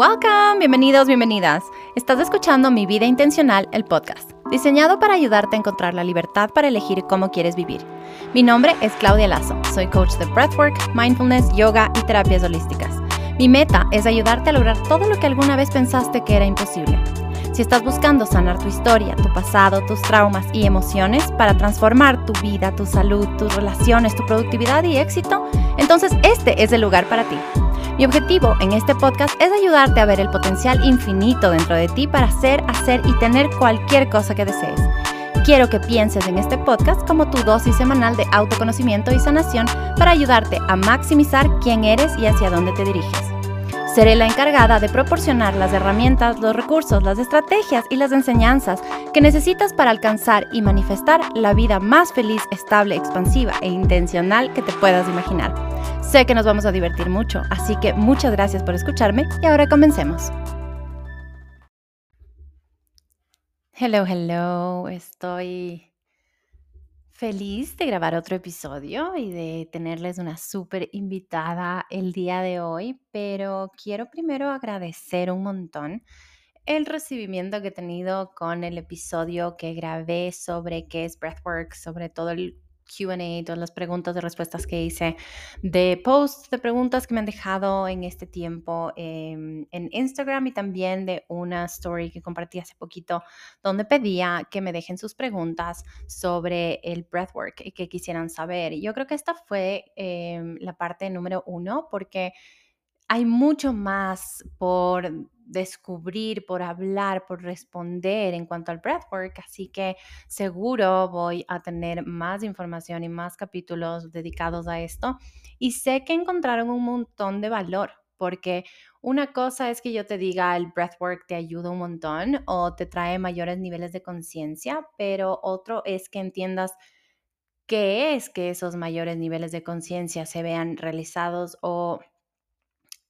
Welcome, bienvenidos, bienvenidas. Estás escuchando Mi Vida Intencional, el podcast, diseñado para ayudarte a encontrar la libertad para elegir cómo quieres vivir. Mi nombre es Claudia Lazo, soy coach de breathwork, mindfulness, yoga y terapias holísticas. Mi meta es ayudarte a lograr todo lo que alguna vez pensaste que era imposible. Si estás buscando sanar tu historia, tu pasado, tus traumas y emociones para transformar tu vida, tu salud, tus relaciones, tu productividad y éxito, entonces este es el lugar para ti. Mi objetivo en este podcast es ayudarte a ver el potencial infinito dentro de ti para hacer, hacer y tener cualquier cosa que desees. Quiero que pienses en este podcast como tu dosis semanal de autoconocimiento y sanación para ayudarte a maximizar quién eres y hacia dónde te diriges. Seré la encargada de proporcionar las herramientas, los recursos, las estrategias y las enseñanzas que necesitas para alcanzar y manifestar la vida más feliz, estable, expansiva e intencional que te puedas imaginar. Sé que nos vamos a divertir mucho, así que muchas gracias por escucharme y ahora comencemos. Hello, hello, estoy feliz de grabar otro episodio y de tenerles una súper invitada el día de hoy, pero quiero primero agradecer un montón el recibimiento que he tenido con el episodio que grabé sobre qué es Breathwork, sobre todo el QA, todas las preguntas y respuestas que hice, de posts de preguntas que me han dejado en este tiempo en Instagram y también de una story que compartí hace poquito donde pedía que me dejen sus preguntas sobre el breathwork y que quisieran saber. Yo creo que esta fue em, la parte número uno porque hay mucho más por descubrir, por hablar, por responder en cuanto al breathwork, así que seguro voy a tener más información y más capítulos dedicados a esto. Y sé que encontraron un montón de valor, porque una cosa es que yo te diga el breathwork te ayuda un montón o te trae mayores niveles de conciencia, pero otro es que entiendas qué es que esos mayores niveles de conciencia se vean realizados o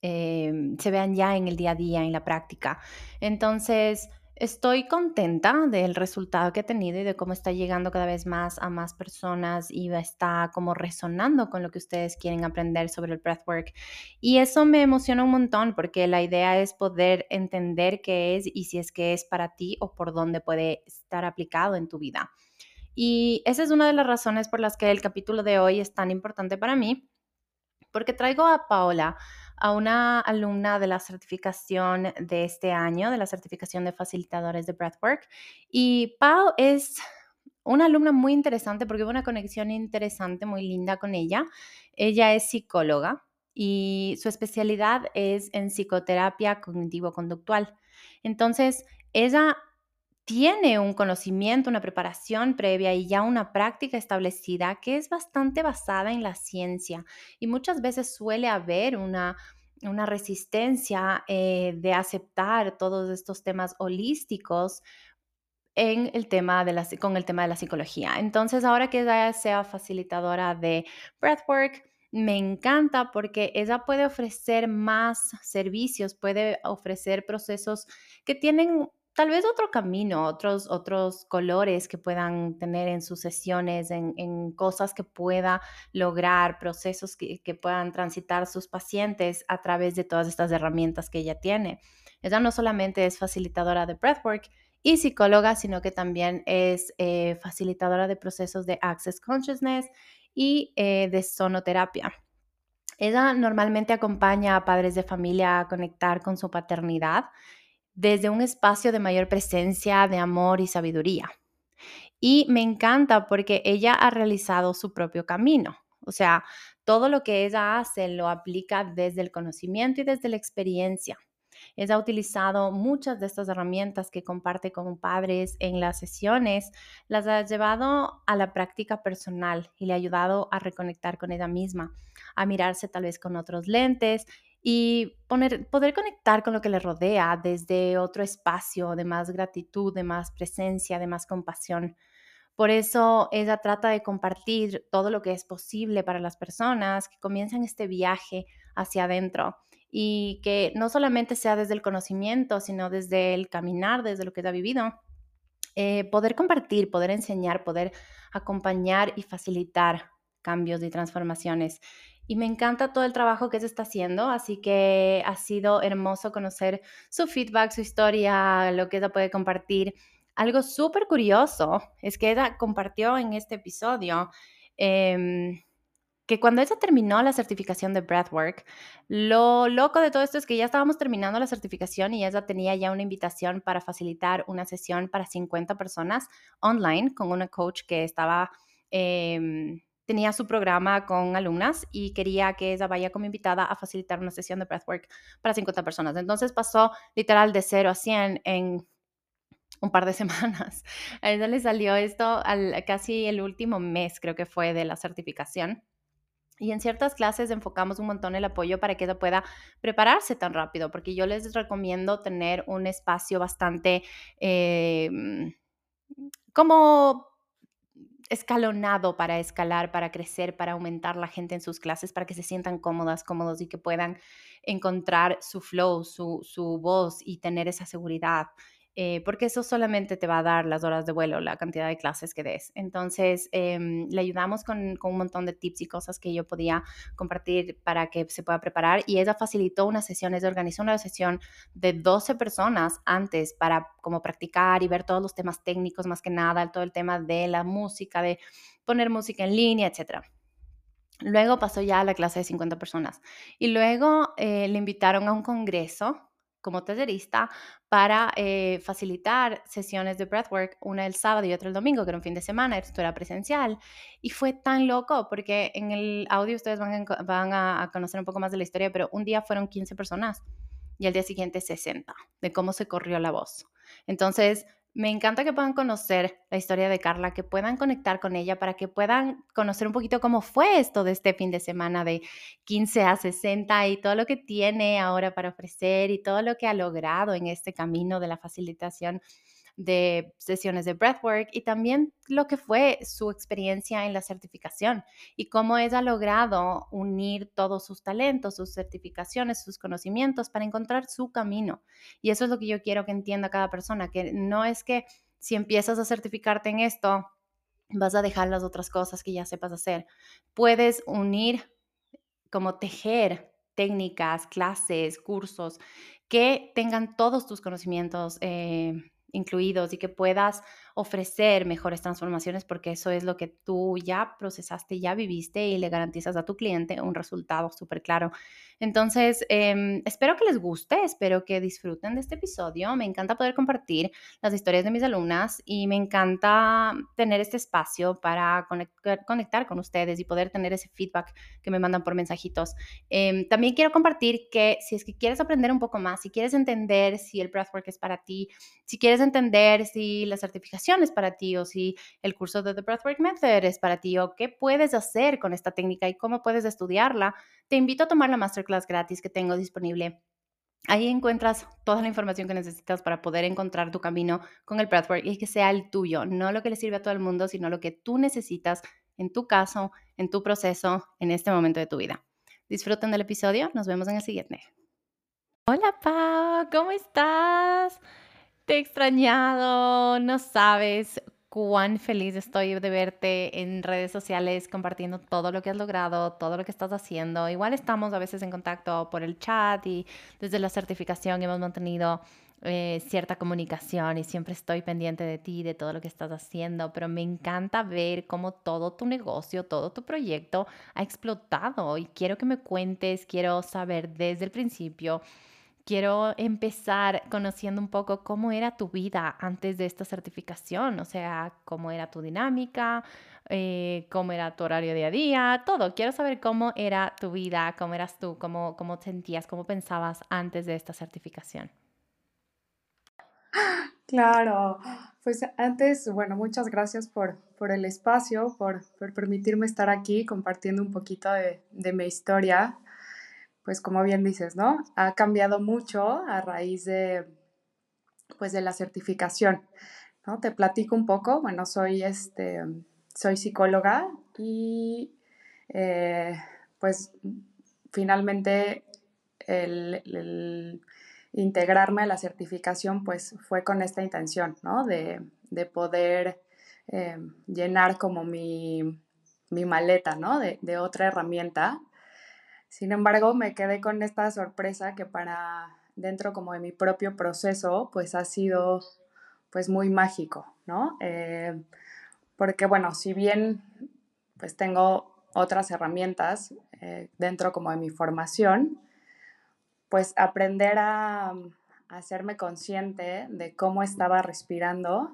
Em, se vean ya en el día a día, en la práctica. Entonces, estoy contenta del resultado que he tenido y de cómo está llegando cada vez más a más personas y está como resonando con lo que ustedes quieren aprender sobre el breathwork. Y eso me emociona un montón porque la idea es poder entender qué es y si es que es para ti o por dónde puede estar aplicado en tu vida. Y esa es una de las razones por las que el capítulo de hoy es tan importante para mí, porque traigo a Paola a una alumna de la certificación de este año, de la certificación de facilitadores de Breathwork. Y Pau es una alumna muy interesante porque hubo una conexión interesante, muy linda con ella. Ella es psicóloga y su especialidad es en psicoterapia cognitivo-conductual. Entonces, ella tiene un conocimiento, una preparación previa y ya una práctica establecida que es bastante basada en la ciencia y muchas veces suele haber una, una resistencia eh, de aceptar todos estos temas holísticos en el tema de la, con el tema de la psicología. Entonces, ahora que ella sea facilitadora de breathwork, me encanta porque ella puede ofrecer más servicios, puede ofrecer procesos que tienen tal vez otro camino, otros, otros colores que puedan tener en sus sesiones, en, cosas que pueda lograr, procesos que, que, puedan transitar sus pacientes a través de todas estas herramientas que ella tiene. Ella no solamente es facilitadora de breathwork y psicóloga, sino que también es eh, facilitadora de procesos de Access Consciousness y eh, de sonoterapia. Ella normalmente acompaña a padres de familia a conectar con su paternidad desde un espacio de mayor presencia, de amor y sabiduría. Y me encanta porque ella ha realizado su propio camino. O sea, todo lo que ella hace lo aplica desde el conocimiento y desde la experiencia. Ella ha utilizado muchas de estas herramientas que comparte con padres en las sesiones, las ha llevado a la práctica personal y le ha ayudado a reconectar con ella misma, a mirarse tal vez con otros lentes y poder conectar con lo que le rodea desde otro espacio de más gratitud, de más presencia, de más compasión. Por eso ella trata de compartir todo lo que es posible para las personas que comienzan este viaje hacia adentro y que no solamente sea desde el conocimiento, sino desde el caminar, desde lo que ha vivido. Eh, poder compartir, poder enseñar, poder acompañar y facilitar cambios y transformaciones. Y me encanta todo el trabajo que se está haciendo, así que ha sido hermoso conocer su feedback, su historia, lo que ella puede compartir. Algo súper curioso es que ella compartió en este episodio em, que cuando ella terminó la certificación de Breathwork, lo loco de todo esto es que ya estábamos terminando la certificación y ella tenía ya una invitación para facilitar una sesión para 50 personas online con una coach que estaba... Em, tenía su programa con alumnas y quería que ella vaya como invitada a facilitar una sesión de breathwork para 50 personas. Entonces pasó literal de 0 a 100 en un par de semanas. A ella le salió esto al, casi el último mes, creo que fue, de la certificación. Y en ciertas clases enfocamos un montón el apoyo para que ella pueda prepararse tan rápido, porque yo les recomiendo tener un espacio bastante eh, como escalonado para escalar, para crecer, para aumentar la gente en sus clases, para que se sientan cómodas, cómodos y que puedan encontrar su flow, su, su voz y tener esa seguridad. Eh, porque eso solamente te va a dar las horas de vuelo, la cantidad de clases que des. Entonces, em, le ayudamos con, un montón de tips y cosas que yo podía compartir para que se pueda preparar y ella facilitó unas sesiones, organizó una sesión de 12 personas antes para como practicar y ver todos los temas técnicos más que nada, todo el tema de la música, de poner música en línea, etcétera. Luego pasó ya a la clase de 50 personas y luego eh, le invitaron a un congreso como tallerista para eh, facilitar sesiones de breathwork, una el sábado y otra el domingo, que era un fin de semana, esto era presencial. Y fue tan loco porque en el audio ustedes van van a conocer un poco más de la historia, pero un día fueron 15 personas y al día siguiente 60, de cómo se corrió la voz. Entonces, me encanta que puedan conocer la historia de Carla, que puedan conectar con ella para que puedan conocer un poquito cómo fue esto de este fin de semana de 15 a 60 y todo lo que tiene ahora para ofrecer y todo lo que ha logrado en este camino de la facilitación de sesiones de breathwork y también lo que fue su experiencia en la certificación y cómo ella ha logrado unir todos sus talentos, sus certificaciones, sus conocimientos para encontrar su camino. Y eso es lo que yo quiero que entienda cada persona, que no es que si empiezas a certificarte en esto, vas a dejar las otras cosas que ya sepas hacer. Puedes unir como tejer técnicas, clases, cursos que tengan todos tus conocimientos eh, incluidos y que puedas ofrecer mejores transformaciones porque eso es lo que tú ya procesaste, ya viviste y le garantizas a tu cliente un resultado súper claro. Entonces, em, espero que les guste, espero que disfruten de este episodio. Me encanta poder compartir las historias de mis alumnas y me encanta tener este espacio para conectar, con ustedes y poder tener ese feedback que me mandan por mensajitos. Em, también quiero compartir que si es que quieres aprender un poco más, si quieres entender si el breathwork es para ti, si quieres entender si la certificación es para ti o si el curso de The Breathwork Method es para ti o qué puedes hacer con esta técnica y cómo puedes estudiarla, te invito a tomar la masterclass gratis que tengo disponible. Ahí encuentras toda la información que necesitas para poder encontrar tu camino con el breathwork y que sea el tuyo, no lo que le sirve a todo el mundo, sino lo que tú necesitas en tu caso, en tu proceso, en este momento de tu vida. Disfruten del episodio, nos vemos en el siguiente. Hola Pau, ¿cómo estás? Te he extrañado, no sabes cuán feliz estoy de verte en redes sociales compartiendo todo lo que has logrado, todo lo que estás haciendo. Igual estamos a veces en contacto por el chat y desde la certificación hemos mantenido eh, cierta comunicación y siempre estoy pendiente de ti, de todo lo que estás haciendo, pero me encanta ver cómo todo tu negocio, todo tu proyecto ha explotado y quiero que me cuentes, quiero saber desde el principio quiero empezar conociendo un poco cómo era tu vida antes de esta certificación, o sea, cómo era tu dinámica, eh, cómo era tu horario día a día, todo. Quiero saber cómo era tu vida, cómo eras tú, cómo, cómo sentías, cómo pensabas antes de esta certificación. Claro, pues antes, bueno, muchas gracias por, por el espacio, por, por, permitirme estar aquí compartiendo un poquito de, de mi historia pues como bien dices, ¿no? Ha cambiado mucho a raíz de, pues de la certificación, ¿no? Te platico un poco, bueno, soy, este, soy psicóloga y eh, pues finalmente el, integrarme a la certificación pues fue con esta intención, ¿no? De, poder eh, llenar como mi mi maleta, ¿no? De, de otra herramienta. Sin embargo, me quedé con esta sorpresa que para dentro como de mi propio proceso, pues ha sido pues muy mágico, ¿no? Eh, porque bueno, si bien pues tengo otras herramientas eh, dentro como de mi formación, pues aprender a, hacerme consciente de cómo estaba respirando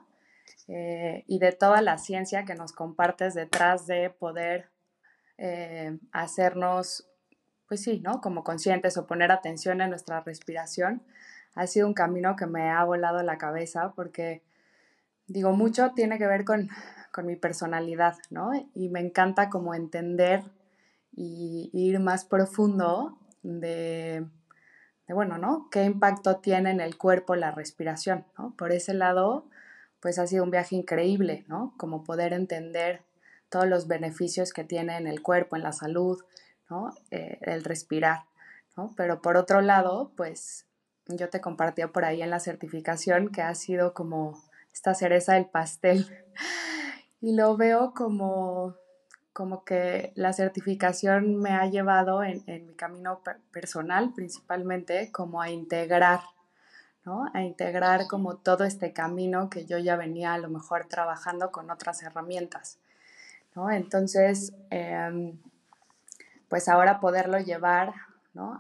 eh, y de toda la ciencia que nos compartes detrás de poder hacernos pues sí, ¿no? Como conscientes o poner atención en nuestra respiración, ha sido un camino que me ha volado la cabeza porque, digo, mucho tiene que ver con, mi personalidad, ¿no? Y me encanta como entender y, ir más profundo de, de, bueno, ¿no? ¿Qué impacto tiene en el cuerpo la respiración, ¿no? Por ese lado, pues ha sido un viaje increíble, ¿no? Como poder entender todos los beneficios que tiene en el cuerpo, en la salud, eh, el respirar, Pero por otro lado, pues yo te compartía por ahí en la certificación que ha sido como esta cereza del pastel. Y lo veo como, como que la certificación me ha llevado en, mi camino personal principalmente como a integrar, A integrar como todo este camino que yo ya venía a lo mejor trabajando con otras herramientas, Entonces, em, pues ahora poderlo llevar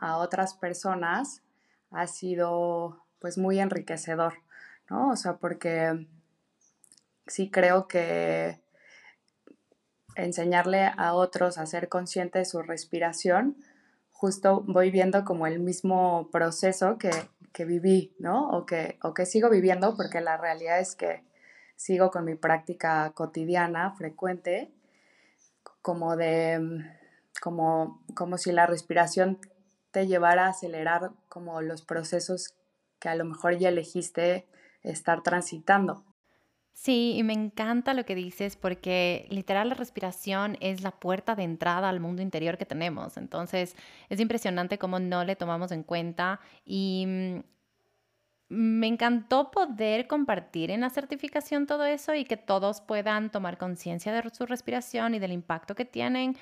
a otras personas ha sido pues muy enriquecedor, ¿no? O sea, porque sí creo que enseñarle a otros a ser consciente de su respiración, justo voy viendo como el mismo proceso que, viví, ¿no? O que, o que sigo viviendo, porque la realidad es que sigo con mi práctica cotidiana, frecuente, como de como, como si la respiración te llevara a acelerar como los procesos que a lo mejor ya elegiste estar transitando. Sí, y me encanta lo que dices porque literal la respiración es la puerta de entrada al mundo interior que tenemos. Entonces es impresionante cómo no le tomamos en cuenta y mm, me encantó poder compartir en la certificación todo eso y que todos puedan tomar conciencia de su respiración y del impacto que tienen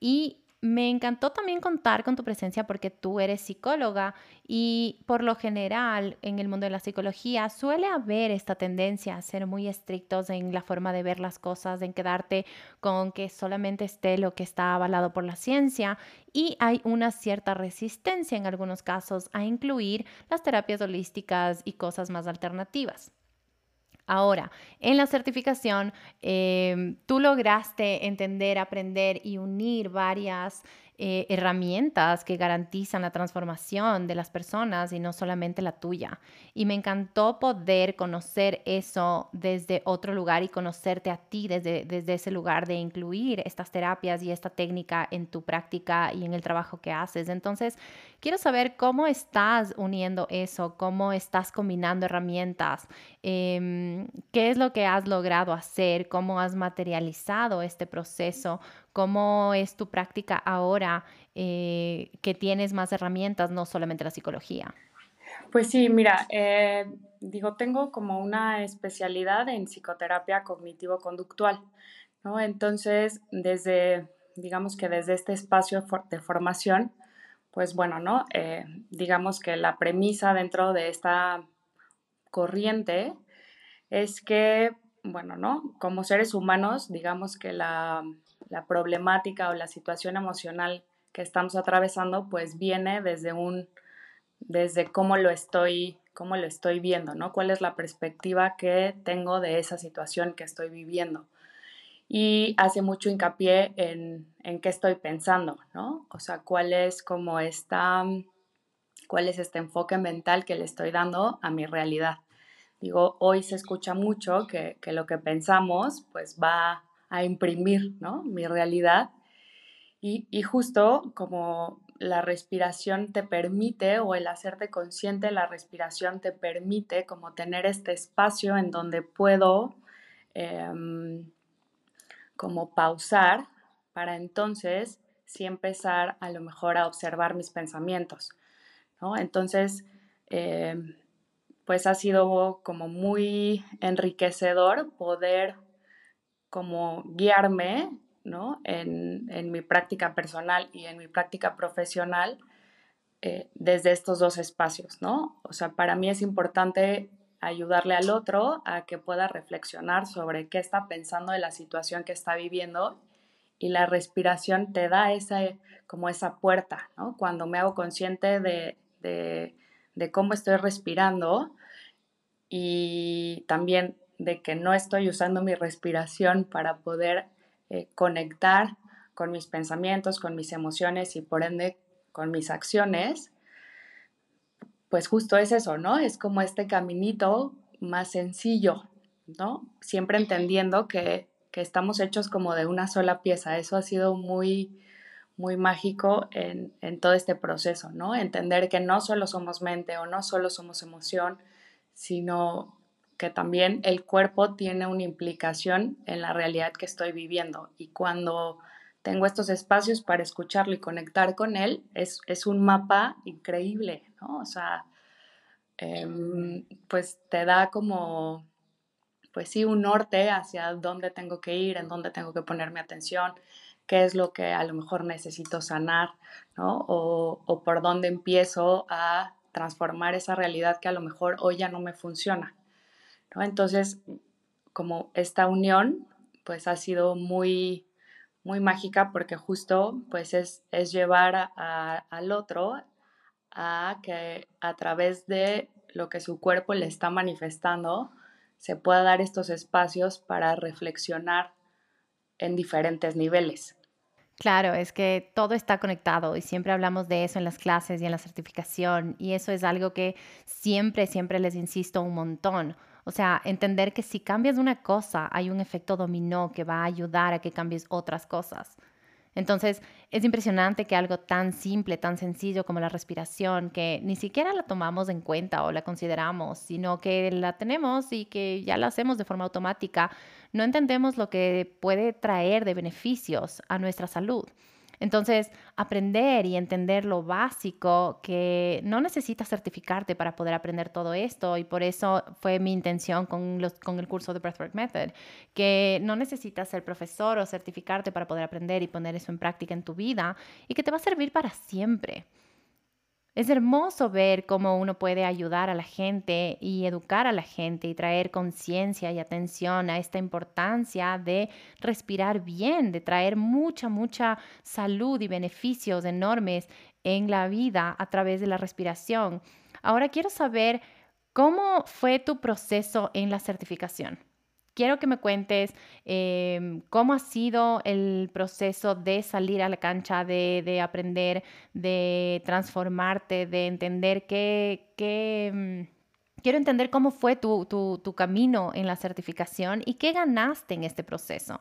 y me encantó también contar con tu presencia porque tú eres psicóloga y por lo general en el mundo de la psicología suele haber esta tendencia a ser muy estrictos en la forma de ver las cosas, en quedarte con que solamente esté lo que está avalado por la ciencia y hay una cierta resistencia en algunos casos a incluir las terapias holísticas y cosas más alternativas. Ahora, en la certificación, em, tú lograste entender, aprender y unir varias eh, herramientas que garantizan la transformación de las personas y no solamente la tuya. Y me encantó poder conocer eso desde otro lugar y conocerte a ti desde, desde ese lugar de incluir estas terapias y esta técnica en tu práctica y en el trabajo que haces. Entonces, quiero saber cómo estás uniendo eso, cómo estás combinando herramientas, em, qué es lo que has logrado hacer, cómo has materializado este proceso ¿Cómo es tu práctica ahora eh, que tienes más herramientas, no solamente la psicología? Pues sí, mira, eh, digo, tengo como una especialidad en psicoterapia cognitivo-conductual, ¿no? Entonces, desde, digamos que desde este espacio de formación, pues bueno, ¿no? Eh, digamos que la premisa dentro de esta corriente es que, bueno, ¿no? Como seres humanos, digamos que la la problemática o la situación emocional que estamos atravesando, pues viene desde un, desde cómo lo estoy, cómo lo estoy viendo, ¿no? ¿Cuál es la perspectiva que tengo de esa situación que estoy viviendo? Y hace mucho hincapié en, en qué estoy pensando, ¿no? O sea, cuál es como esta, cuál es este enfoque mental que le estoy dando a mi realidad. Digo, hoy se escucha mucho que, que lo que pensamos, pues va a imprimir ¿no? mi realidad. Y, justo como la respiración te permite o el hacerte consciente la respiración te permite como tener este espacio en donde puedo em, como pausar para entonces sí empezar a lo mejor a observar mis pensamientos. ¿no? Entonces, em, pues ha sido como muy enriquecedor poder como guiarme ¿no? en, mi práctica personal y en mi práctica profesional eh, desde estos dos espacios, ¿no? O sea, para mí es importante ayudarle al otro a que pueda reflexionar sobre qué está pensando de la situación que está viviendo y la respiración te da esa, como esa puerta, ¿no? Cuando me hago consciente de, de cómo estoy respirando y también de que no estoy usando mi respiración para poder eh, conectar con mis pensamientos, con mis emociones y por ende con mis acciones, pues justo es eso, ¿no? Es como este caminito más sencillo, ¿no? Siempre entendiendo que, que estamos hechos como de una sola pieza. Eso ha sido muy, muy mágico en, en, todo este proceso, ¿no? Entender que no solo somos mente o no solo somos emoción, sino que también el cuerpo tiene una implicación en la realidad que estoy viviendo. Y cuando tengo estos espacios para escucharlo y conectar con él, es, un mapa increíble, ¿no? O sea, em, pues te da como, pues sí, un norte hacia dónde tengo que ir, en dónde tengo que ponerme atención, qué es lo que a lo mejor necesito sanar, ¿no? O, o por dónde empiezo a transformar esa realidad que a lo mejor hoy ya no me funciona. Entonces, como esta unión, pues ha sido muy, muy mágica porque justo pues es, llevar al otro a que a través de lo que su cuerpo le está manifestando, se pueda dar estos espacios para reflexionar en diferentes niveles. Claro, es que todo está conectado y siempre hablamos de eso en las clases y en la certificación y eso es algo que siempre, siempre les insisto un montón. O sea, entender que si cambias una cosa, hay un efecto dominó que va a ayudar a que cambies otras cosas. Entonces, es impresionante que algo tan simple, tan sencillo como la respiración, que ni siquiera la tomamos en cuenta o la consideramos, sino que la tenemos y que ya la hacemos de forma automática, no entendemos lo que puede traer de beneficios a nuestra salud. Entonces, aprender y entender lo básico, que no necesitas certificarte para poder aprender todo esto, y por eso fue mi intención con, con el curso de Breathwork Method, que no necesitas ser profesor o certificarte para poder aprender y poner eso en práctica en tu vida, y que te va a servir para siempre. Es hermoso ver cómo uno puede ayudar a la gente y educar a la gente y traer conciencia y atención a esta importancia de respirar bien, de traer mucha, mucha salud y beneficios enormes en la vida a través de la respiración. Ahora quiero saber cómo fue tu proceso en la certificación quiero que me cuentes em, cómo ha sido el proceso de salir a la cancha, de, aprender, de transformarte, de entender qué... qué mm, quiero entender cómo fue tu, tu camino en la certificación y qué ganaste en este proceso.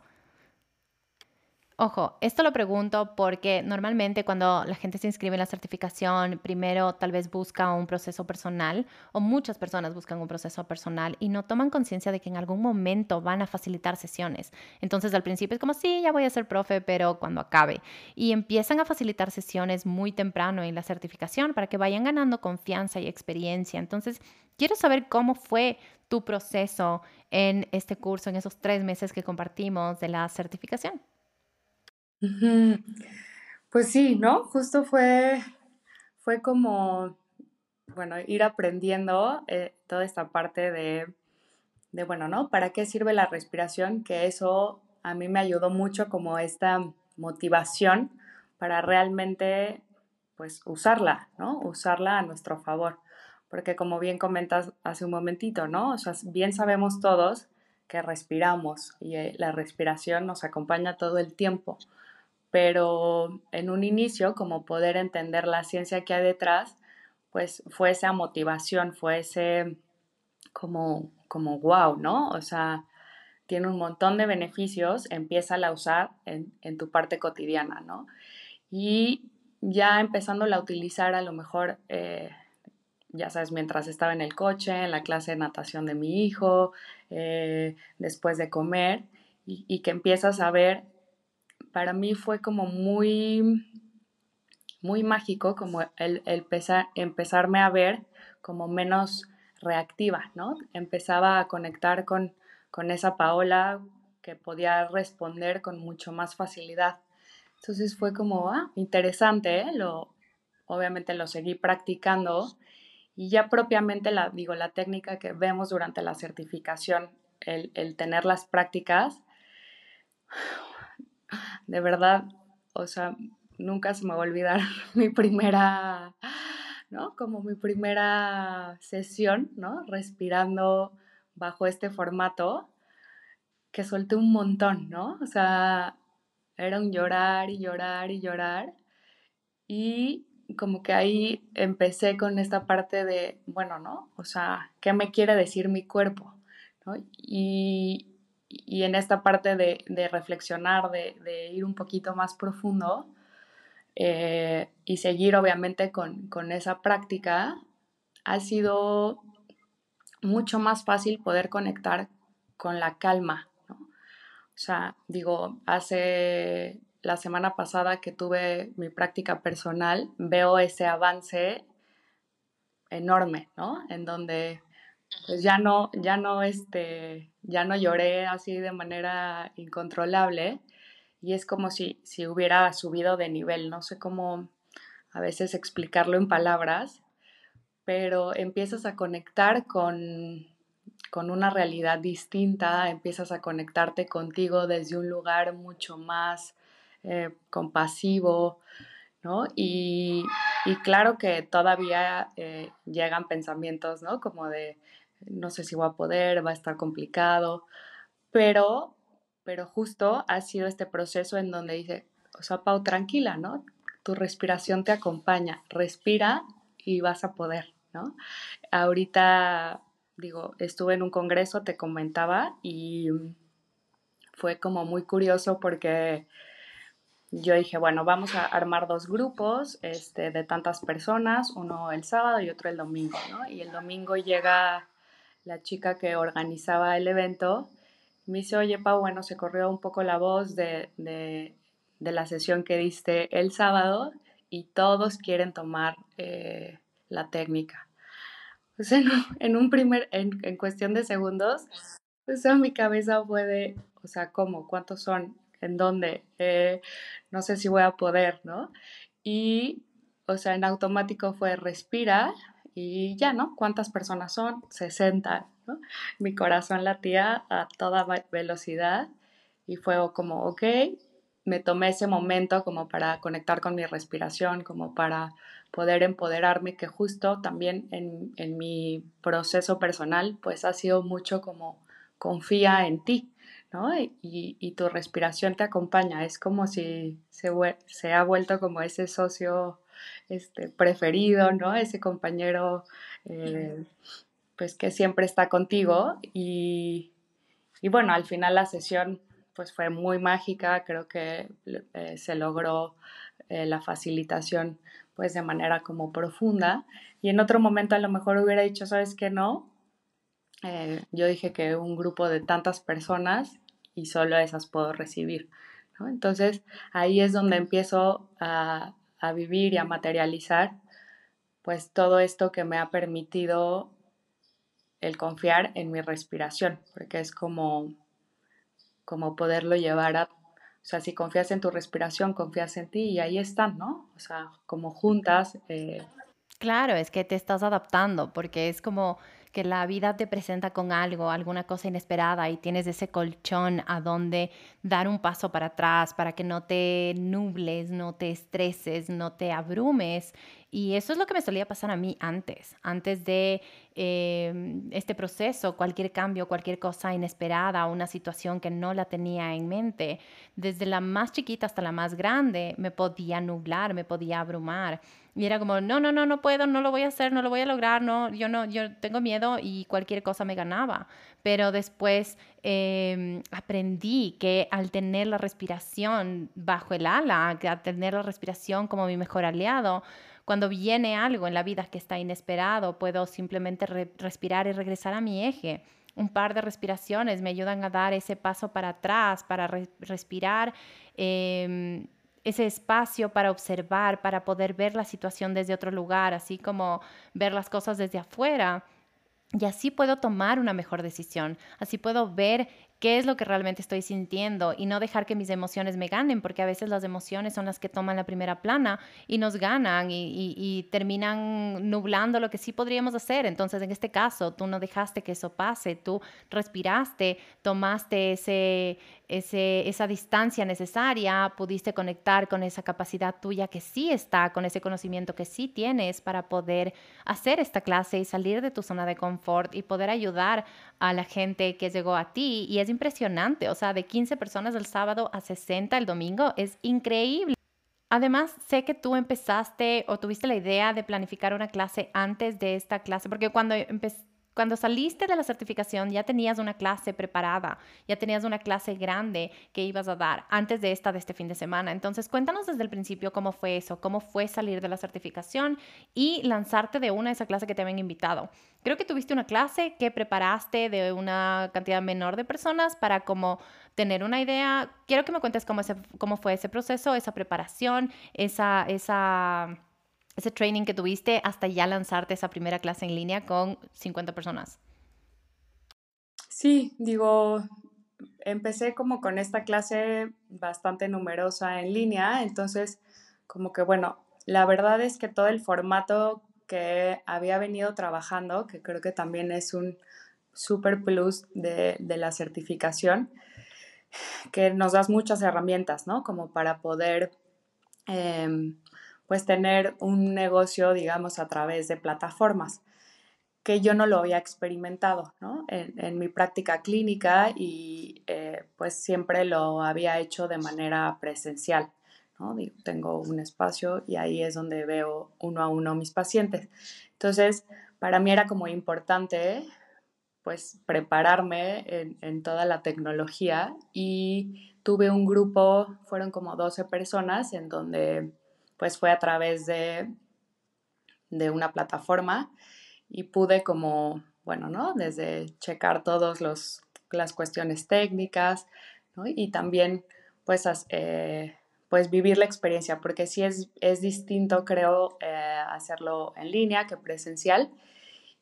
Ojo, esto lo pregunto porque normalmente cuando la gente se inscribe en la certificación, primero tal vez busca un proceso personal o muchas personas buscan un proceso personal y no toman conciencia de que en algún momento van a facilitar sesiones. Entonces al principio es como, sí, ya voy a ser profe, pero cuando acabe. Y empiezan a facilitar sesiones muy temprano en la certificación para que vayan ganando confianza y experiencia. Entonces, quiero saber cómo fue tu proceso en este curso, en esos tres meses que compartimos de la certificación. Pues sí, ¿no? Justo fue, fue como, bueno, ir aprendiendo eh, toda esta parte de, de, bueno, ¿no? ¿Para qué sirve la respiración? Que eso a mí me ayudó mucho como esta motivación para realmente, pues, usarla, ¿no? Usarla a nuestro favor. Porque como bien comentas hace un momentito, ¿no? O sea, bien sabemos todos que respiramos y eh, la respiración nos acompaña todo el tiempo pero en un inicio, como poder entender la ciencia que hay detrás, pues fue esa motivación, fue ese como, como wow, ¿no? O sea, tiene un montón de beneficios, empieza a usar en, en tu parte cotidiana, ¿no? Y ya empezándola a utilizar a lo mejor, eh, ya sabes, mientras estaba en el coche, en la clase de natación de mi hijo, eh, después de comer, y, y, que empiezas a ver para mí fue como muy, muy mágico, como el, empezarme a ver como menos reactiva, ¿no? Empezaba a conectar con, con esa Paola que podía responder con mucho más facilidad. Entonces fue como, ah, interesante, ¿eh? lo, obviamente lo seguí practicando y ya propiamente la, digo, la técnica que vemos durante la certificación, el, el tener las prácticas, de verdad, o sea, nunca se me va a olvidar mi primera, ¿no? Como mi primera sesión, ¿no? Respirando bajo este formato, que solté un montón, ¿no? O sea, era un llorar y llorar y llorar. Y como que ahí empecé con esta parte de, bueno, ¿no? O sea, ¿qué me quiere decir mi cuerpo? ¿no? Y, y, en esta parte de, de reflexionar, de, de, ir un poquito más profundo eh, y seguir obviamente con, con esa práctica, ha sido mucho más fácil poder conectar con la calma. ¿no? O sea, digo, hace la semana pasada que tuve mi práctica personal, veo ese avance enorme, ¿no? En donde pues ya no, ya no, este, ya no lloré así de manera incontrolable y es como si, si hubiera subido de nivel, no sé cómo a veces explicarlo en palabras, pero empiezas a conectar con, con una realidad distinta, empiezas a conectarte contigo desde un lugar mucho más eh, compasivo, ¿no? Y, claro que todavía eh, llegan pensamientos, ¿no? Como de, no sé si voy a poder, va a estar complicado, pero, pero justo ha sido este proceso en donde dice, o sea, Pau, tranquila, ¿no? Tu respiración te acompaña, respira y vas a poder, ¿no? Ahorita, digo, estuve en un congreso, te comentaba, y fue como muy curioso porque yo dije, bueno, vamos a armar dos grupos este, de tantas personas, uno el sábado y otro el domingo. Y el domingo llega la chica que organizaba el evento, me dice, oye, Pau, bueno, se corrió un poco la voz de, de, la sesión que diste el sábado y todos quieren tomar eh, la técnica. Pues en, en un primer, en, en, cuestión de segundos, pues a mi cabeza puede, o sea, ¿cómo? ¿Cuántos son? En dónde, eh, no sé si voy a poder, ¿no? Y, o sea, en automático fue respira y ya, ¿no? ¿Cuántas personas son? 60, ¿no? Mi corazón latía a toda velocidad y fue como, ok, me tomé ese momento como para conectar con mi respiración, como para poder empoderarme, que justo también en, en mi proceso personal, pues ha sido mucho como confía en ti, ¿no? Y, tu respiración te acompaña, es como si se, se, ha vuelto como ese socio este, preferido, ¿no? Ese compañero eh, pues que siempre está contigo y, bueno, al final la sesión pues fue muy mágica, creo que eh, se logró eh, la facilitación pues de manera como profunda y en otro momento a lo mejor hubiera dicho, ¿sabes qué no? Yo dije que un grupo de tantas personas y solo esas puedo recibir. Entonces ahí es donde empiezo a, a, vivir y a materializar pues todo esto que me ha permitido el confiar en mi respiración, porque es como, como poderlo llevar a, o sea, si confías en tu respiración, confías en ti y ahí están, ¿no? O sea, como juntas. Eh. Claro, es que te estás adaptando, porque es como que la vida te presenta con algo, alguna cosa inesperada y tienes ese colchón a donde dar un paso para atrás para que no te nubles, no te estreses, no te abrumes. Y eso es lo que me solía pasar a mí antes, antes de eh, este proceso, cualquier cambio, cualquier cosa inesperada, una situación que no la tenía en mente, desde la más chiquita hasta la más grande, me podía nublar, me podía abrumar. Y era como, no, no, no, no puedo, no lo voy a hacer, no lo voy a lograr, no, yo no, yo tengo miedo y cualquier cosa me ganaba. Pero después em, aprendí que al tener la respiración bajo el ala, al tener la respiración como mi mejor aliado, cuando viene algo en la vida que está inesperado, puedo simplemente respirar y regresar a mi eje. Un par de respiraciones me ayudan a dar ese paso para atrás, para respirar. Eh, ese espacio para observar, para poder ver la situación desde otro lugar, así como ver las cosas desde afuera. Y así puedo tomar una mejor decisión, así puedo ver qué es lo que realmente estoy sintiendo y no dejar que mis emociones me ganen, porque a veces las emociones son las que toman la primera plana y nos ganan y, terminan nublando lo que sí podríamos hacer. Entonces, en este caso, tú no dejaste que eso pase, tú respiraste, tomaste ese, ese, esa distancia necesaria, pudiste conectar con esa capacidad tuya que sí está, con ese conocimiento que sí tienes para poder hacer esta clase y salir de tu zona de confort y poder ayudar a la gente que llegó a ti. Y es impresionante, o sea, de 15 personas el sábado a 60 el domingo, es increíble. Además, sé que tú empezaste o tuviste la idea de planificar una clase antes de esta clase, porque cuando empezaste cuando saliste de la certificación ya tenías una clase preparada, ya tenías una clase grande que ibas a dar antes de esta de este fin de semana. Entonces, cuéntanos desde el principio cómo fue eso, cómo fue salir de la certificación y lanzarte de una de esas clases que te habían invitado. Creo que tuviste una clase que preparaste de una cantidad menor de personas para como tener una idea. Quiero que me cuentes cómo, cómo fue ese proceso, esa preparación, esa, esa ese training que tuviste hasta ya lanzarte esa primera clase en línea con 50 personas? Sí, digo, empecé como con esta clase bastante numerosa en línea, entonces como que bueno, la verdad es que todo el formato que había venido trabajando, que creo que también es un super plus de, la certificación, que nos das muchas herramientas, ¿no? Como para poder em, pues tener un negocio, digamos, a través de plataformas, que yo no lo había experimentado, ¿no? En, mi práctica clínica y eh, pues siempre lo había hecho de manera presencial, ¿no? tengo un espacio y ahí es donde veo uno a uno mis pacientes. Entonces, para mí era como importante pues prepararme en, en, toda la tecnología y tuve un grupo, fueron como 12 personas en donde pues fue a través de, de una plataforma y pude como, bueno, ¿no? Desde checar todas las cuestiones técnicas. Y también, pues, eh, pues vivir la experiencia, porque sí es, es distinto, creo, eh, hacerlo en línea que presencial.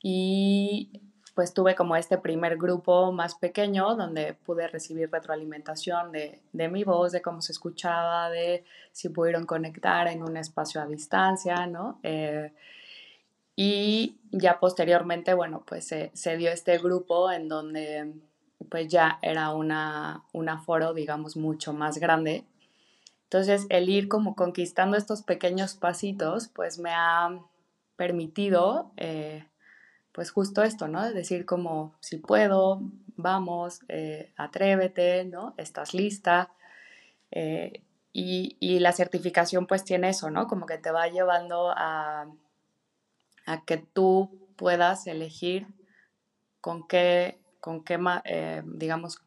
Y pues tuve como este primer grupo más pequeño donde pude recibir retroalimentación de, mi voz, de cómo se escuchaba, de si pudieron conectar en un espacio a distancia, ¿no? Eh, y ya posteriormente, bueno, pues se, dio este grupo en donde pues ya era una, un aforo, digamos, mucho más grande. Entonces, el ir como conquistando estos pequeños pasitos, pues me ha permitido eh, pues justo esto, ¿no? Decir como, si puedo, vamos, eh, atrévete, ¿no? Estás lista. Eh, y, la certificación pues tiene eso, ¿no? Como que te va llevando a, a que tú puedas elegir con qué, con qué eh, digamos,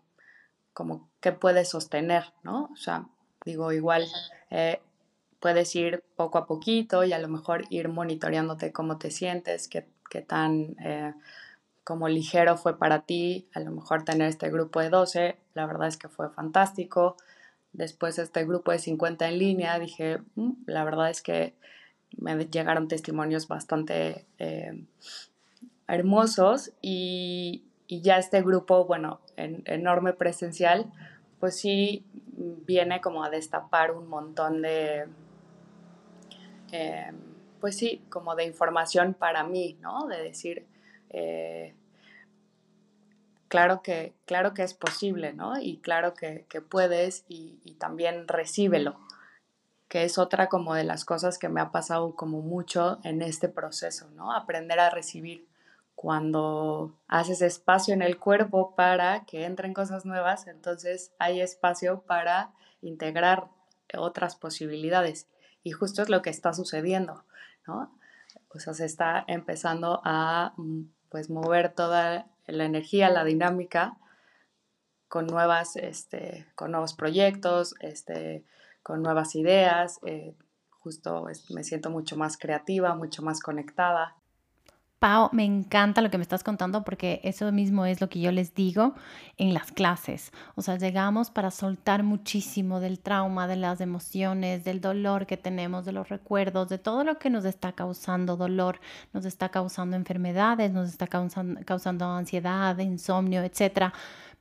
como qué puedes sostener, ¿no? O sea, digo, igual puedes ir poco a poquito y a lo mejor ir monitoreándote cómo te sientes, qué, qué tan eh, como ligero fue para ti, a lo mejor tener este grupo de 12, la verdad es que fue fantástico. Después este grupo de 50 en línea, dije, mm, la verdad es que me llegaron testimonios bastante eh, hermosos y, ya este grupo, bueno, en, enorme presencial, pues sí viene como a destapar un montón de... Eh, pues sí, como de información para mí, ¿no? De decir, eh, claro, que, claro que es posible, ¿no? Y claro que, puedes y, también recíbelo, que es otra como de las cosas que me ha pasado como mucho en este proceso, ¿no? Aprender a recibir cuando haces espacio en el cuerpo para que entren cosas nuevas, entonces hay espacio para integrar otras posibilidades. Y justo es lo que está sucediendo. O sea, se está empezando a mm, pues mover toda la energía, la dinámica con nuevas, este, con nuevos proyectos, este, con nuevas ideas. Eh, justo me siento mucho más creativa, mucho más conectada. Pau, me encanta lo que me estás contando porque eso mismo es lo que yo les digo en las clases. O sea, llegamos para soltar muchísimo del trauma, de las emociones, del dolor que tenemos, de los recuerdos, de todo lo que nos está causando dolor, nos está causando enfermedades, nos está causando, causando ansiedad, insomnio, etcétera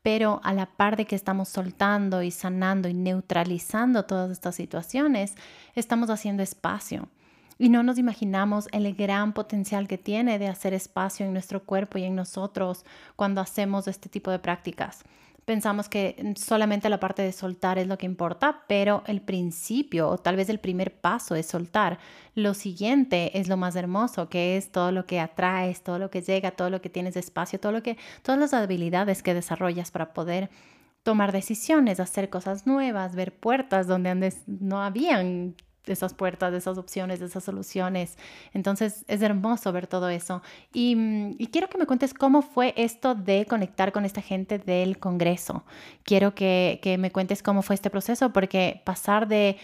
pero a la par de que estamos soltando y sanando y neutralizando todas estas situaciones, estamos haciendo espacio. Y no nos imaginamos el gran potencial que tiene de hacer espacio en nuestro cuerpo y en nosotros cuando hacemos este tipo de prácticas pensamos que solamente la parte de soltar es lo que importa, pero el principio o tal vez el primer paso es soltar. Lo siguiente es lo más hermoso, que es todo lo que atraes, todo lo que llega, todo lo que tienes espacio, todo lo que, todas las habilidades que desarrollas para poder tomar decisiones, hacer cosas nuevas, ver puertas donde antes no habían de esas puertas, de esas opciones, de esas soluciones. Entonces es hermoso ver todo eso. Y, mm, y, quiero que me cuentes cómo fue esto de conectar con esta gente del Congreso. Quiero que, que me cuentes cómo fue este proceso, porque pasar de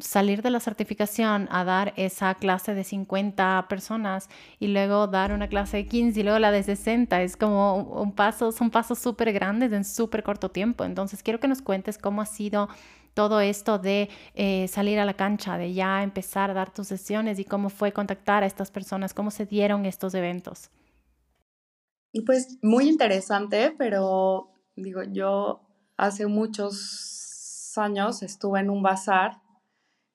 salir de la certificación a dar esa clase de 50 personas y luego dar una clase de 15 y luego la de 60 es como un paso, son pasos súper grandes en súper corto tiempo. Entonces quiero que nos cuentes cómo ha sido todo esto de eh, salir a la cancha, de ya empezar a dar tus sesiones y cómo fue contactar a estas personas, cómo se dieron estos eventos. Y pues muy interesante, pero digo, yo hace muchos años estuve en un bazar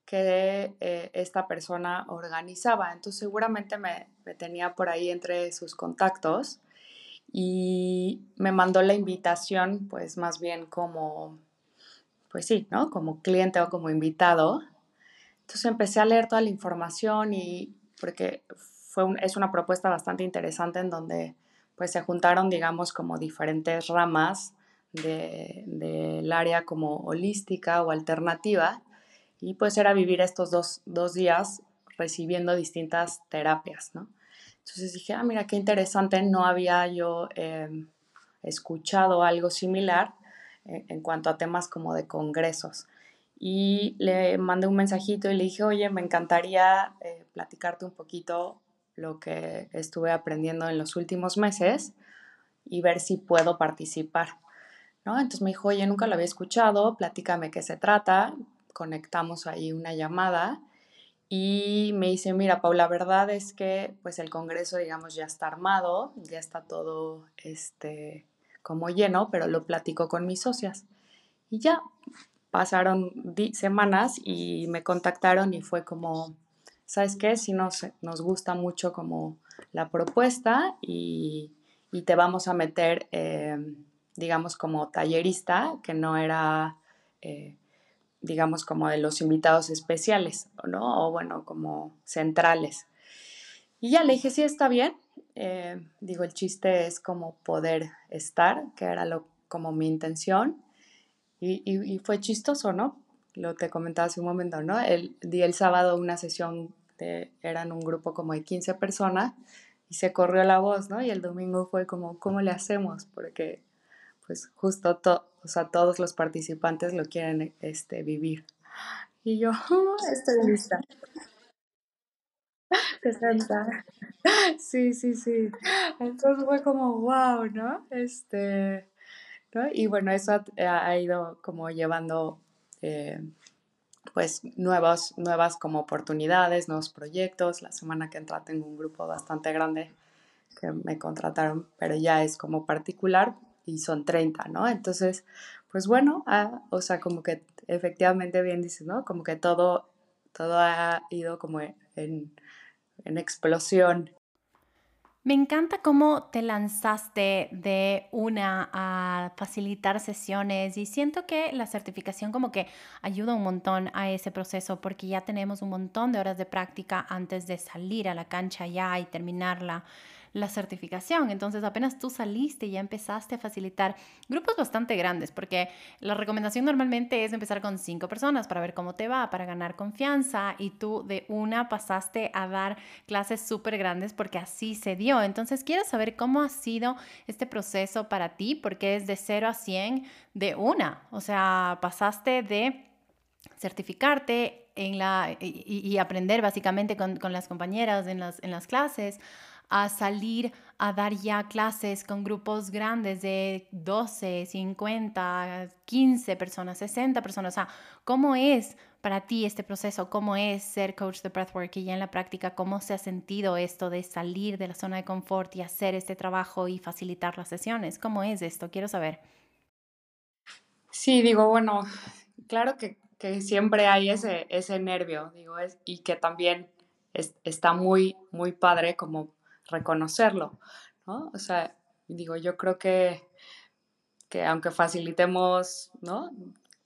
que eh, esta persona organizaba, entonces seguramente me, me tenía por ahí entre sus contactos y me mandó la invitación, pues más bien como pues sí, ¿no? Como cliente o como invitado. Entonces empecé a leer toda la información y porque fue es una propuesta bastante interesante en donde pues se juntaron, digamos, como diferentes ramas del área como holística o alternativa y pues era vivir estos dos, días recibiendo distintas terapias, ¿no? Entonces dije, ah, mira, qué interesante, no había yo em, escuchado algo similar en cuanto a temas como de congresos. Y le mandé un mensajito y le dije, oye, me encantaría eh, platicarte un poquito lo que estuve aprendiendo en los últimos meses y ver si puedo participar. ¿no? Entonces me dijo, oye, nunca lo había escuchado, platícame qué se trata. Conectamos ahí una llamada y me dice, mira, Paula, la verdad es que pues el congreso, digamos, ya está armado, ya está todo este, como lleno, pero lo platico con mis socias. Y ya pasaron semanas y me contactaron y fue como, ¿sabes qué? Si nos, nos gusta mucho como la propuesta y, te vamos a meter, eh, digamos, como tallerista, que no era, eh, digamos, como de los invitados especiales, ¿no? O bueno, como centrales. Y ya le dije, sí, está bien. Eh, digo, el chiste es como poder estar, que era lo, como mi intención. Y, fue chistoso, ¿no? Lo te comentaba hace un momento, ¿no? El día el sábado una sesión, de, eran un grupo como de 15 personas y se corrió la voz, ¿no? Y el domingo fue como, ¿cómo le hacemos? Porque pues justo o sea, todos los participantes lo quieren este, vivir. Y yo, estoy lista. 60. Sí, sí, sí. Entonces fue como, wow, ¿no? Este, ¿no? Y bueno, eso ha, ido como llevando, eh, pues, nuevas, nuevas como oportunidades, nuevos proyectos. La semana que entra tengo un grupo bastante grande que me contrataron, pero ya es como particular y son 30, ¿no? Entonces, pues bueno, ah, o sea, como que efectivamente bien dices, ¿no? Como que todo, todo ha ido como en en explosión. Me encanta cómo te lanzaste de una a facilitar sesiones y siento que la certificación como que ayuda un montón a ese proceso porque ya tenemos un montón de horas de práctica antes de salir a la cancha ya y terminarla la certificación. Entonces apenas tú saliste y ya empezaste a facilitar grupos bastante grandes, porque la recomendación normalmente es empezar con cinco personas para ver cómo te va, para ganar confianza y tú de una pasaste a dar clases súper grandes porque así se dio. Entonces quiero saber cómo ha sido este proceso para ti, porque es de 0 a 100 de una, o sea, pasaste de certificarte en la, y, aprender básicamente con, con, las compañeras en las, en las clases a salir a dar ya clases con grupos grandes de 12, 50, 15 personas, 60 personas. O ¿cómo es para ti este proceso? ¿Cómo es ser coach de breathwork y ya en la práctica cómo se ha sentido esto de salir de la zona de confort y hacer este trabajo y facilitar las sesiones? ¿Cómo es esto? Quiero saber. Sí, digo, bueno, claro que, que siempre hay ese, ese nervio, digo, y que también es, está muy, muy padre como reconocerlo, ¿no? O sea, digo, yo creo que, que aunque facilitemos, ¿no?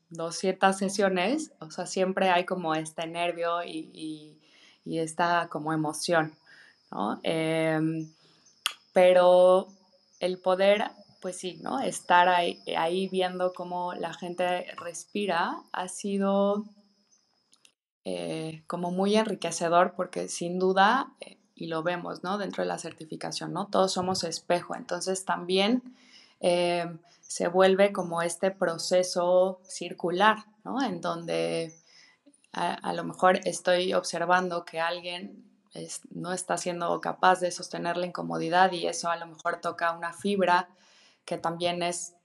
200 sesiones, o sea, siempre hay como este nervio y, y, esta como emoción, ¿no? Eh, pero el poder pues sí, ¿no? Estar ahí, ahí, viendo cómo la gente respira ha sido eh, como muy enriquecedor porque sin duda, eh, y lo vemos, ¿no? Dentro de la certificación, ¿no? Todos somos espejo, entonces también eh, se vuelve como este proceso circular, ¿no? En donde a, lo mejor estoy observando que alguien no está siendo capaz de sostener la incomodidad y eso a lo mejor toca una fibra que también es,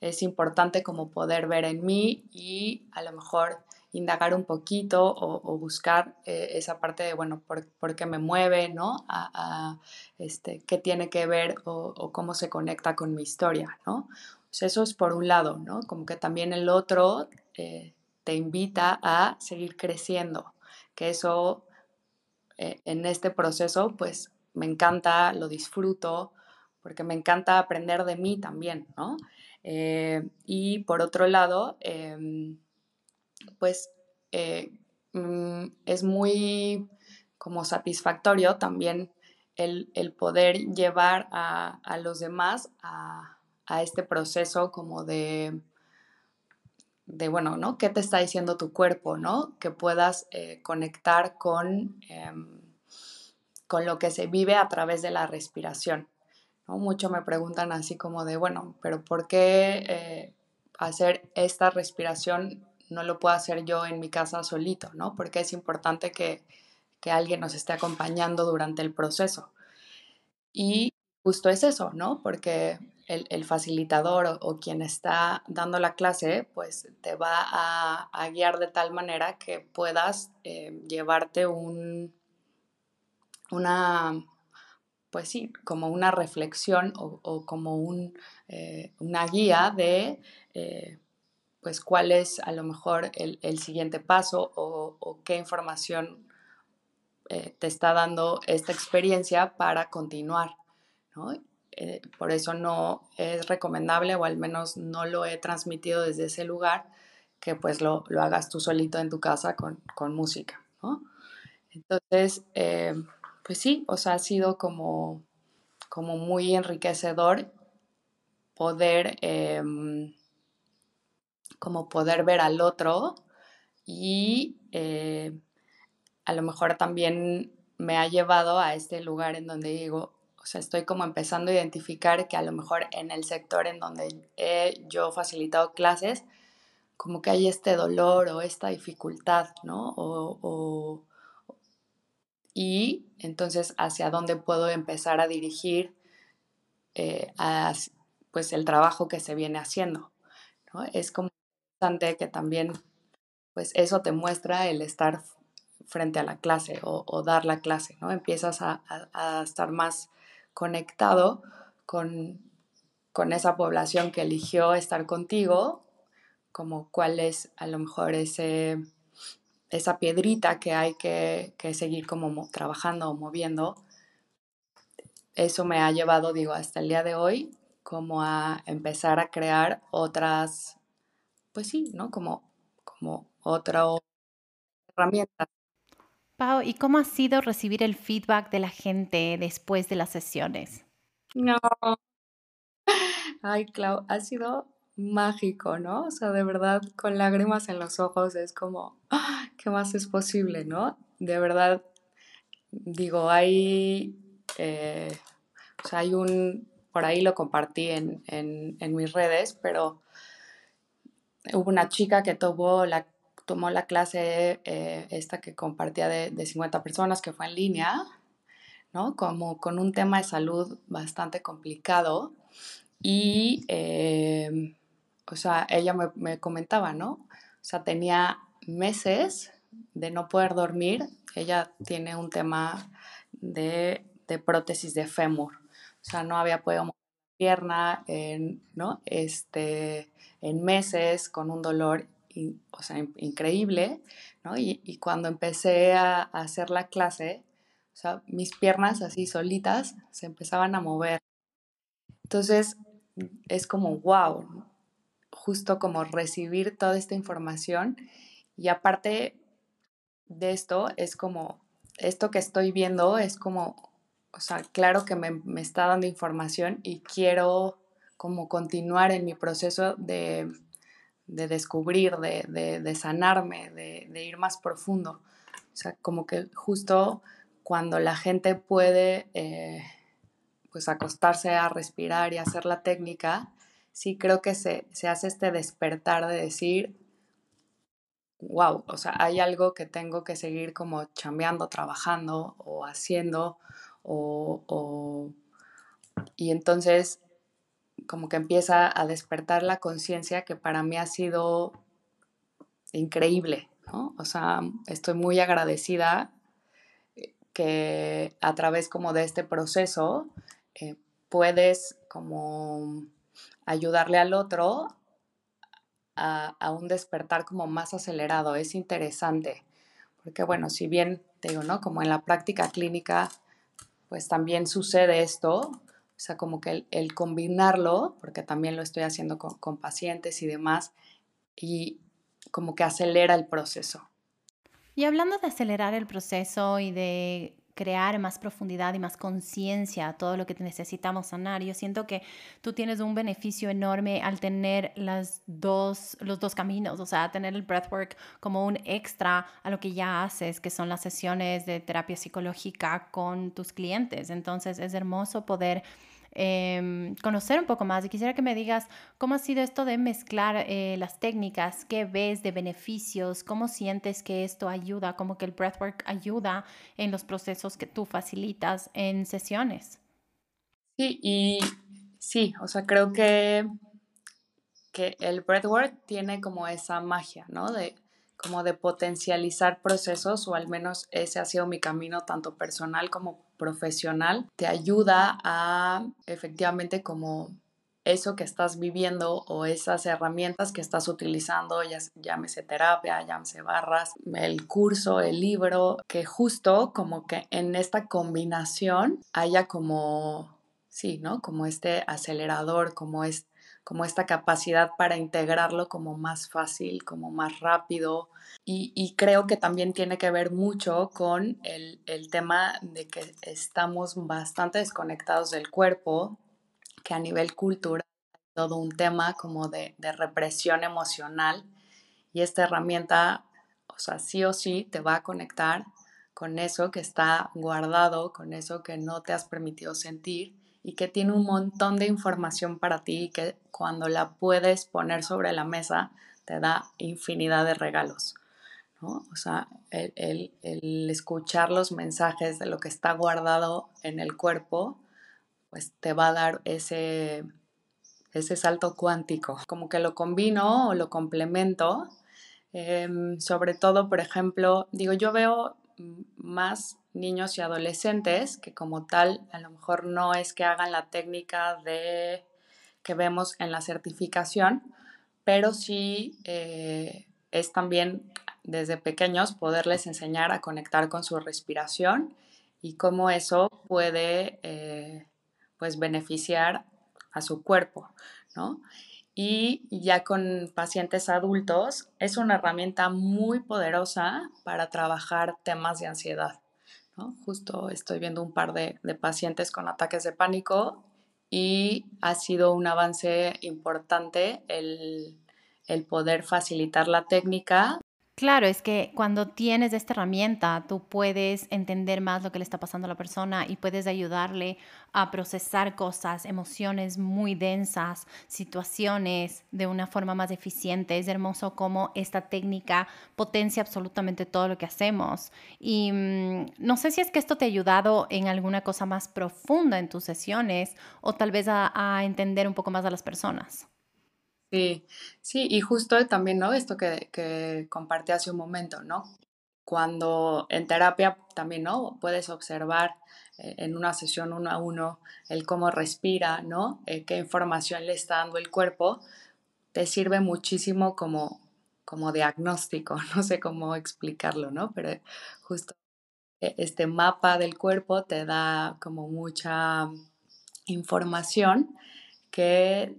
es importante como poder ver en mí y a lo mejor indagar un poquito o, buscar eh, esa parte de, bueno, por, por, qué me mueve, ¿no? A, a, este, qué tiene que ver o, cómo se conecta con mi historia, ¿no? Sea, eso es por un lado, ¿no? Como que también el otro eh, te invita a seguir creciendo, que eso eh, en este proceso, pues me encanta, lo disfruto, porque me encanta aprender de mí también, ¿no? Y por otro lado, eh, pues eh, mm, es muy como satisfactorio también el, el poder llevar a, a los demás a, a, este proceso como de, de, bueno, ¿no? ¿Qué te está diciendo tu cuerpo, ¿no? Que puedas eh, conectar con, eh, con lo que se vive a través de la respiración. ¿no? Mucho me preguntan así como de, bueno, pero ¿por qué eh, hacer esta respiración no lo puedo hacer yo en mi casa solito, ¿no? Porque es importante que, que alguien nos esté acompañando durante el proceso. Y justo es eso, ¿no? Porque el, el facilitador o, quien está dando la clase, pues te va a, guiar de tal manera que puedas eh, llevarte un, una, pues sí, como una reflexión o, o como un, eh, una guía de, eh, pues, cuál es a lo mejor el, el siguiente paso o, qué información eh, te está dando esta experiencia para continuar, ¿no? Eh, por eso no es recomendable, o al menos no lo he transmitido desde ese lugar, que pues lo, lo hagas tú solito en tu casa con, con música, ¿no? Entonces, eh, pues sí, o sea, ha sido como, como muy enriquecedor poder, eh, como poder ver al otro y eh, a lo mejor también me ha llevado a este lugar en donde digo, o sea, estoy como empezando a identificar que a lo mejor en el sector en donde he yo facilitado clases, como que hay este dolor o esta dificultad, ¿no? O, o, y entonces hacia dónde puedo empezar a dirigir eh, a, pues el trabajo que se viene haciendo. ¿no? Es como importante que también pues eso te muestra el estar frente a la clase o, o dar la clase, ¿no? Empiezas a, a, a estar más conectado con, con, esa población que eligió estar contigo, como cuál es a lo mejor ese esa piedrita que hay que, que seguir como trabajando o moviendo, eso me ha llevado, digo, hasta el día de hoy, como a empezar a crear otras, pues sí, ¿no? Como, como otra herramienta. Pau, ¿y cómo ha sido recibir el feedback de la gente después de las sesiones? No. Ay, Clau, ha sido mágico, ¿no? O sea, de verdad, con lágrimas en los ojos es como, ¡ah! ¿qué más es posible, no? De verdad, digo, hay, eh, o sea, hay un, por ahí lo compartí en, en, en, mis redes, pero hubo una chica que tomó la, tomó la clase, eh, esta que compartía de, de 50 personas, que fue en línea, ¿no? Como con un tema de salud bastante complicado. Y eh, o sea, ella me, me, comentaba, ¿no? O sea, tenía meses de no poder dormir. Ella tiene un tema de, de prótesis de fémur. O sea, no había podido pierna en, ¿no? este, en meses con un dolor increíble, ¿no? Y, cuando empecé a, hacer la clase, o mis piernas así solitas se empezaban a mover. Entonces, es como, wow, justo como recibir toda esta información y aparte de esto, es como, esto que estoy viendo es como, o sea, claro que me, me está dando información y quiero como continuar en mi proceso de, de descubrir, de, de, de sanarme, de, ir más profundo. O sea, como que justo cuando la gente puede eh, pues acostarse a respirar y hacer la técnica, sí creo que se, se hace este despertar de decir, wow, o sea, hay algo que tengo que seguir como chambeando, trabajando o haciendo, o, o y entonces como que empieza a despertar la conciencia que para mí ha sido increíble, ¿no? O sea, estoy muy agradecida eh, que a través como de este proceso eh, puedes como ayudarle al otro a, a, un despertar como más acelerado. Es interesante, porque bueno, si bien te digo, ¿no? Como en la práctica clínica, pues también sucede esto, o sea, como que el, combinarlo, porque también lo estoy haciendo con, con pacientes y demás, y como que acelera el proceso. Y hablando de acelerar el proceso y de crear más profundidad y más conciencia a todo lo que necesitamos sanar. Yo siento que tú tienes un beneficio enorme al tener las dos, los dos caminos, o sea, tener el breathwork como un extra a lo que ya haces, que son las sesiones de terapia psicológica con tus clientes. Entonces es hermoso poder eh, conocer un poco más y quisiera que me digas cómo ha sido esto de mezclar eh, las técnicas, qué ves de beneficios, cómo sientes que esto ayuda, como que el breathwork ayuda en los procesos que tú facilitas en sesiones. Sí, y sí, o sea, creo que, que el breathwork tiene como esa magia, ¿no? De como de potencializar procesos, o al menos ese ha sido mi camino tanto personal como profesional, te ayuda a efectivamente como eso que estás viviendo o esas herramientas que estás utilizando, ya, llámese terapia, llámese barras, el curso, el libro, que justo como que en esta combinación haya como, sí, ¿no? Como este acelerador, como es como esta capacidad para integrarlo como más fácil, como más rápido. Y, y creo que también tiene que ver mucho con el, el, tema de que estamos bastante desconectados del cuerpo, que a nivel cultural todo un tema como de, de represión emocional y esta herramienta, o sea, sí o sí te va a conectar con eso que está guardado, con eso que no te has permitido sentir y que tiene un montón de información para ti y que cuando la puedes poner sobre la mesa te da infinidad de regalos. ¿no? O sea, el, el, el, escuchar los mensajes de lo que está guardado en el cuerpo, pues te va a dar ese, ese salto cuántico. Como que lo combino o lo complemento. Eh, sobre todo, por ejemplo, digo, yo veo más niños y adolescentes que como tal a lo mejor no es que hagan la técnica de que vemos en la certificación, pero sí eh, es también desde pequeños poderles enseñar a conectar con su respiración y cómo eso puede eh, pues beneficiar a su cuerpo, ¿no? Y ya con pacientes adultos es una herramienta muy poderosa para trabajar temas de ansiedad. Justo estoy viendo un par de, de pacientes con ataques de pánico y ha sido un avance importante el, el poder facilitar la técnica Claro, es que cuando tienes esta herramienta, tú puedes entender más lo que le está pasando a la persona y puedes ayudarle a procesar cosas, emociones muy densas, situaciones de una forma más eficiente. Es hermoso cómo esta técnica potencia absolutamente todo lo que hacemos. Y mmm, no sé si es que esto te ha ayudado en alguna cosa más profunda en tus sesiones o tal vez a entender un poco más a las personas. Sí, sí, y justo también, ¿no? Esto que, que compartí hace un momento, ¿no? cuando en terapia también, ¿no? Puedes observar eh, en una sesión uno a uno el cómo respira, ¿no? Eh, qué información le está dando el cuerpo, te sirve muchísimo como, como diagnóstico, no sé cómo explicarlo, ¿no? Pero justo e, este mapa del cuerpo te da como mucha información que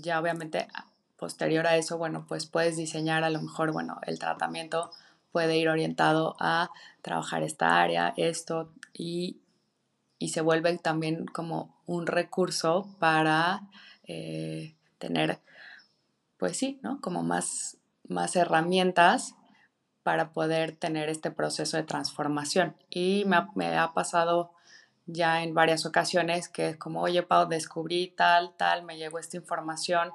ya obviamente posterior a eso, bueno, pues puedes diseñar a lo mejor, bueno, el tratamiento puede ir orientado a trabajar esta área, esto, y, se vuelve también como un recurso para eh, tener, pues sí, ¿no? Como más, más herramientas para poder tener este proceso de transformación. Y me ha pasado ya en varias ocasiones que es como, oye, Pau, descubrí tal, tal, me llegó esta información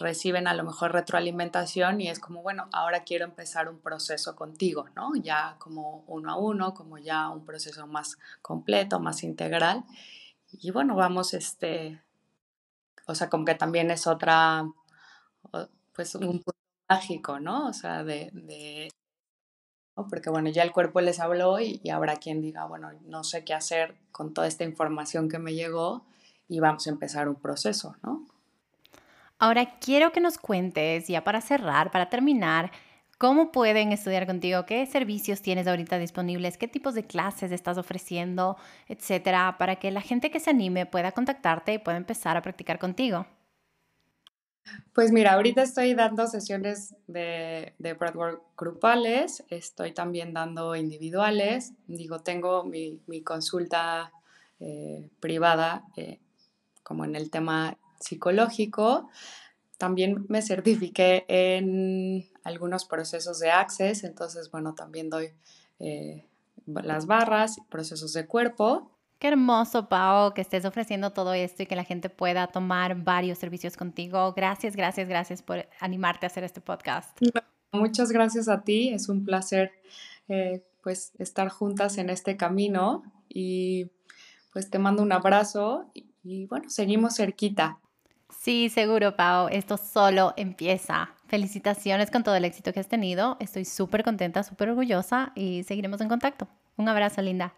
reciben a lo mejor retroalimentación y es como, bueno, ahora quiero empezar un proceso contigo, ¿no? Ya como uno a uno, como ya un proceso más completo, más integral. Y bueno, vamos, este, o sea, como que también es otra, pues un punto mágico, ¿no? O sea, de, de porque bueno, ya el cuerpo les habló y, y habrá quien diga, bueno, no sé qué hacer con toda esta información que me llegó y vamos a empezar un proceso, ¿no? Ahora quiero que nos cuentes, ya para cerrar, para terminar, cómo pueden estudiar contigo, qué servicios tienes ahorita disponibles, qué tipos de clases estás ofreciendo, etcétera, para que la gente que se anime pueda contactarte y pueda empezar a practicar contigo. Pues mira, ahorita estoy dando sesiones de, de grupales, estoy también dando individuales, digo, tengo mi, consulta eh, privada eh, como en el tema psicológico. También me certifiqué en algunos procesos de Access, entonces, bueno, también doy eh, las barras, procesos de cuerpo. Qué hermoso, Pau, que estés ofreciendo todo esto y que la gente pueda tomar varios servicios contigo. Gracias, gracias, gracias por animarte a hacer este podcast. Muchas gracias a ti, es un placer eh, pues estar juntas en este camino y pues te mando un abrazo y bueno, seguimos cerquita. Sí, seguro, Pau. Esto solo empieza. Felicitaciones con todo el éxito que has tenido. Estoy súper contenta, súper orgullosa y seguiremos en contacto. Un abrazo, linda.